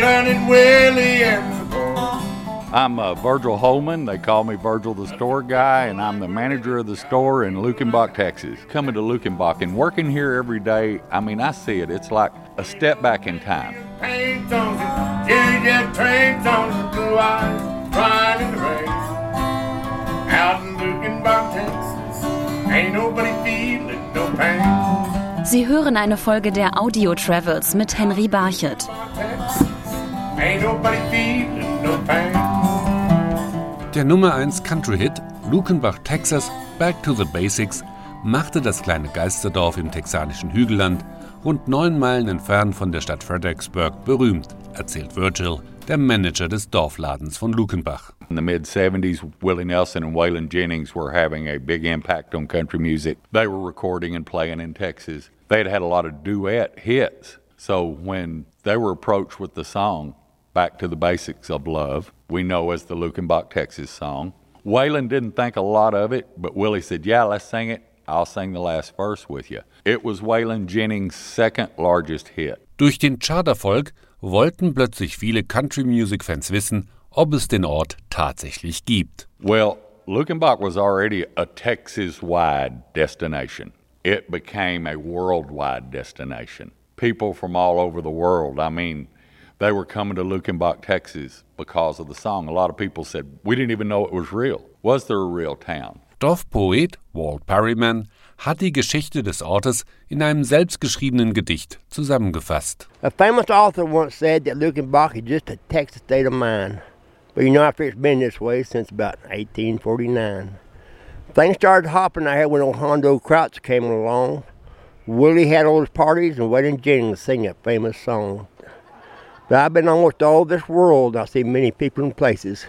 Waylon and Willie and the boys. I'm uh, Virgil Holman. They call me Virgil the store guy, and I'm the manager of the store in Luckenbach, Texas. Coming to Luckenbach and working here every day, I mean, I see it. It's like a step back in time. Paint on it, Jerry Jet trains on the blue eyes, crying the rain. Out in Luckenbach, Texas, ain't nobody feeling no pain. Sie hören eine Folge der Audio Travels mit Henry Barchet. Der Nummer 1 Country-Hit Lukenbach, Texas, Back to the Basics machte das kleine Geisterdorf im texanischen Hügelland, rund neun Meilen entfernt von der Stadt Fredericksburg, berühmt, erzählt Virgil, der Manager des Dorfladens von Lukenbach. In the mid 70s, Willie Nelson and Waylon Jennings were having a big impact on country music. They were recording and playing in Texas. They had had a lot of duet hits. So when they were approached with the song, Back to the Basics of Love, we know as the Luckenbach, Texas song, Waylon didn't think a lot of it, but Willie said, Yeah, let's sing it. I'll sing the last verse with you. It was Waylon Jennings' second largest hit. Durch den Charterfolg wollten plötzlich viele Country-Music-Fans wissen, ob es den Ort tatsächlich gibt. Well, Luckenbach was already a Texas wide destination. It became a worldwide destination. People from all over the world, I mean, they were coming to Luckenbach, Texas because of the song. A lot of people said, We didn't even know it was real. Was there a real town? Dorfpoet Walt Perryman hat die Geschichte des Ortes in einem selbstgeschriebenen Gedicht zusammengefasst. A famous author once said that Luckenbach is just a Texas state of mind. But you know, after it's been this way since about 1849. Things started hopping out here when old Hondo Crouch came along. Willie had all his parties and Waylon Jennings sing that famous song. But I've been almost all this world. I've seen many people and places.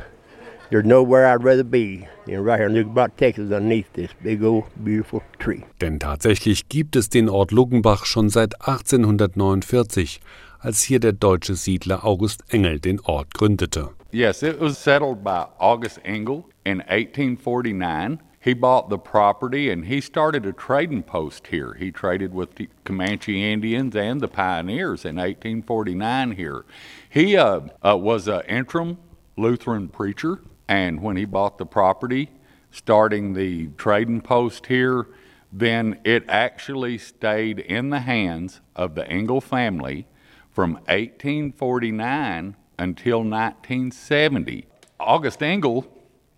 There's nowhere I'd rather be than right here in Lukenbach, Texas, underneath this big old beautiful tree. Denn tatsächlich gibt es den Ort Lugenbach schon seit 1849, als hier der deutsche Siedler August Engel den Ort gründete. Yes, it was settled by August Engel in 1849. He bought the property and he started a trading post here. He traded with the Comanche Indians and the pioneers in 1849 here. He uh, uh, was an interim Lutheran preacher, and when he bought the property, starting the trading post here, then it actually stayed in the hands of the Engel family from 1849 until 1970. August Engel,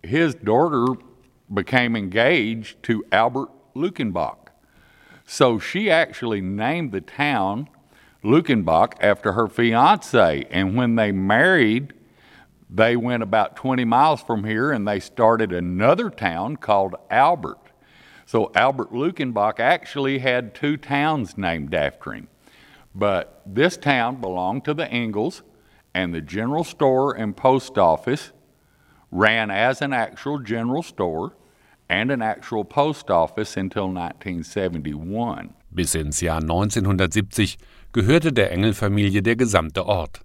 his daughter became engaged to Albert Luckenbach. So she actually named the town Luckenbach after her fiance. And when they married, they went about 20 miles from here and they started another town called Albert. So Albert Luckenbach actually had two towns named after him. But this town belonged to the Engels, and the general store and post office ran as an actual general store and an actual post office until 1971. Bis ins Jahr 1970 gehörte der Engelfamilie der gesamte Ort.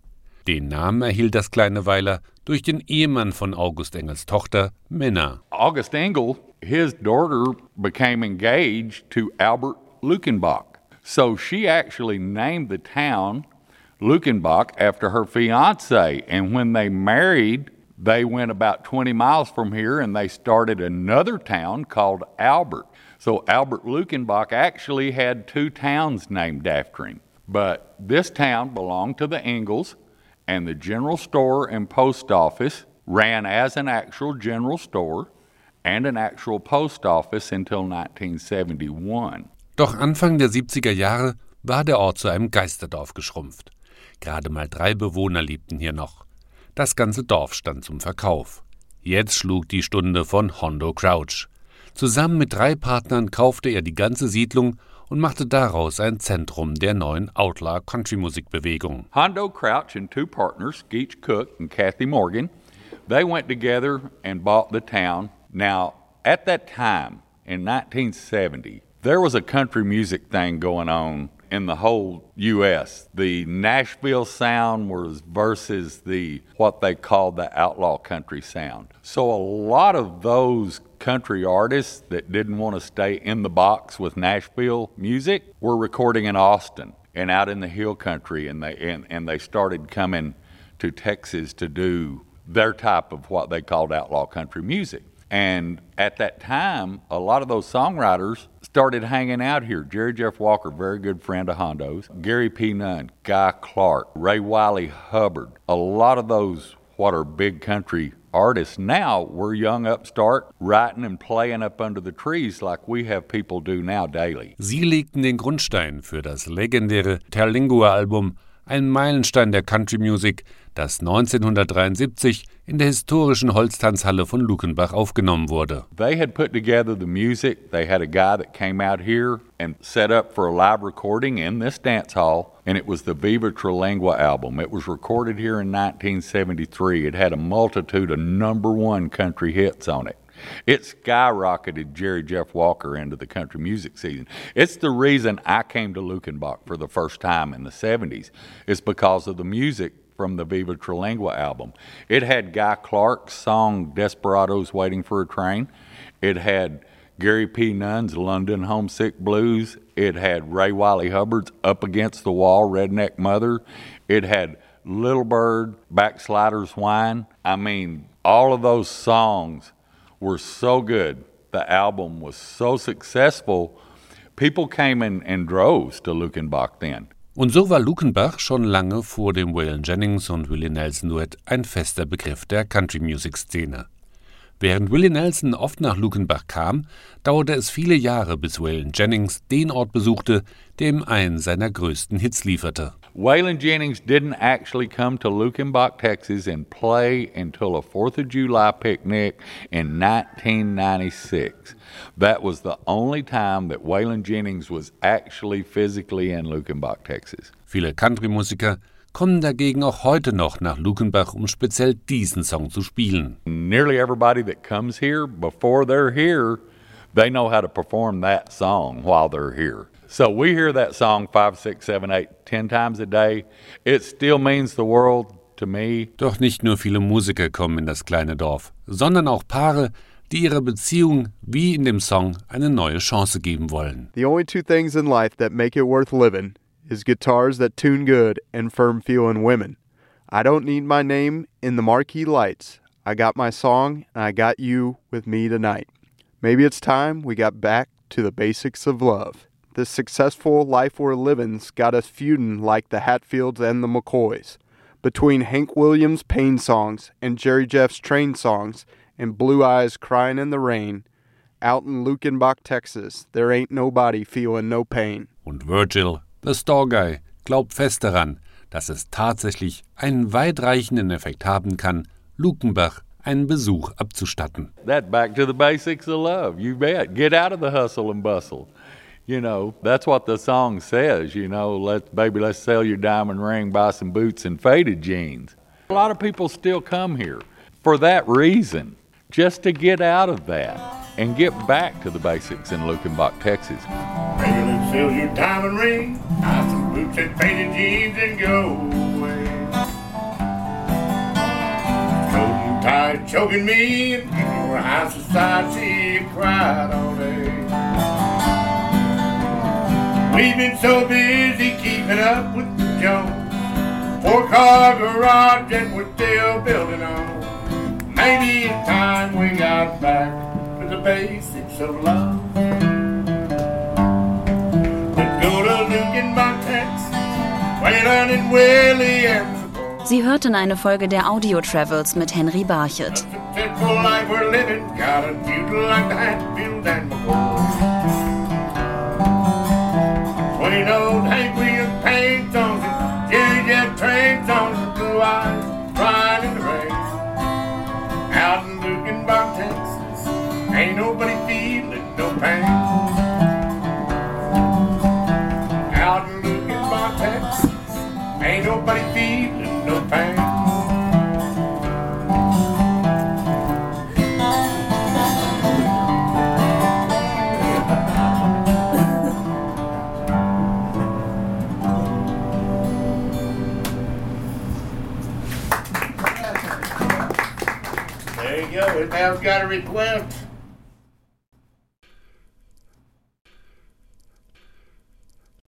Den Namen erhielt das kleine Weiler durch den Ehemann von August Engels Tochter, Minna. August Engel, his daughter became engaged to Albert Lukenbach. So she actually named the town Lukenbach after her fiance. And when they married, they went about 20 miles from here and they started another town called Albert. So Albert Luckenbach actually had two towns named after him. But this town belonged to the Engels, and the general store and post office ran as an actual general store and an actual post office until 1971. Doch Anfang der 70er Jahre war der Ort zu einem Geisterdorf geschrumpft. Gerade mal drei Bewohner lebten hier noch. Das ganze Dorf stand zum Verkauf. Jetzt schlug die Stunde von Hondo Crouch. Zusammen mit drei Partnern kaufte er die ganze Siedlung und machte daraus ein Zentrum der neuen Outlaw-Country-Musikbewegung. Hondo Crouch and two partners, Geach Cook and Kathy Morgan, they went together and bought the town. Now, at that time, in 1970, there was a country music thing going on in the whole U.S. The Nashville sound was versus the what they called the outlaw country sound. So a lot of those country artists that didn't want to stay in the box with Nashville music were recording in Austin and out in the hill country, and they and, and they started coming to Texas to do their type of what they called outlaw country music. And at that time, a lot of those songwriters started hanging out here. Jerry Jeff Walker, very good friend of Hondo's, Gary P. Nunn, Guy Clark, Ray Wylie Hubbard. A lot of those, what are big country artists now, were young upstart, writing and playing up under the trees like we have people do now daily. Sie legten den Grundstein für das legendäre Terlingua-Album, ein Meilenstein der Country Music, das 1973 in der historischen Holztanzhalle von Luckenbach aufgenommen wurde. They had put together the music. They had a guy that came out here and set up for a live recording in this dance hall, and it was the Viva Terlingua album. It was recorded here in 1973. It had a multitude of number one country hits on it. It skyrocketed Jerry Jeff Walker into the country music season. It's the reason I came to Luckenbach for the first time in the 70s. It's because of the music from the Viva Terlingua album. It had Guy Clark's song Desperados Waiting for a Train. It had Gary P. Nunn's London Homesick Blues. It had Ray Wylie Hubbard's Up Against the Wall, Redneck Mother. It had Little Bird, Backsliders Wine. I mean, all of those songs were so good. The album was so successful. People came in, in droves to Luckenbach then. Und so war Lukenbach schon lange vor dem Waylon Jennings und Willie Nelson Duett ein fester Begriff der Country-Music-Szene. Während Willie Nelson oft nach Lukenbach kam, dauerte es viele Jahre, bis Waylon Jennings den Ort besuchte, der ihm einen seiner größten Hits lieferte. Waylon Jennings didn't actually come to Luckenbach, Texas and play until a 4th of July picnic in 1996. That was the only time that Waylon Jennings was actually physically in Luckenbach, Texas. Viele Country-Musiker kommen dagegen auch heute noch nach Luckenbach, um speziell diesen Song zu spielen. Nearly everybody that comes here, before they're here, they know how to perform that song while they're here. So we hear that song five, six, seven, eight, ten times a day. It still means the world to me. Doch nicht nur viele Musiker kommen in das kleine Dorf, sondern auch Paare, die ihrer Beziehung wie in dem Song eine neue Chance geben wollen. The only two things in life that make it worth living is guitars that tune good and firm feeling women. I don't need my name in the marquee lights. I got my song and I got you with me tonight. Maybe it's time we got back to the basics of love. This successful life we're living's got us feuding like the Hatfields and the McCoys. Between Hank Williams' pain songs and Jerry Jeff's train songs and Blue Eyes crying in the rain, out in Lukenbach, Texas, there ain't nobody feeling no pain. Und Virgil, the Store Guy, glaubt fest daran, dass es tatsächlich einen weitreichenden Effekt haben kann, Lukenbach einen Besuch abzustatten. That back to the basics of love. You bet. Get out of the hustle and bustle. You know, that's what the song says, you know, let baby let's sell your diamond ring, buy some boots and faded jeans. A lot of people still come here for that reason, just to get out of that and get back to the basics in Luckenbach, Texas. Baby, let's sell your diamond ring, buy some boots and faded jeans and go away. Cold tired choking me and your high society cried all day. We've been so busy keeping up with the Jones. Four car garage and we're still building on. Maybe it's time we got back to the basics of love. Let's go to Lukenbach, Texas. Waylon and Willie and the boys. Sie hörten eine Folge der Audio Travels mit Henry Barchet. Twenty old Hank Williams paint songs and Jerry Jeff train songs and blue eyes crying in the rain. Out in Luckenbach, Texas, ain't nobody feeling no pain. Al's got a request,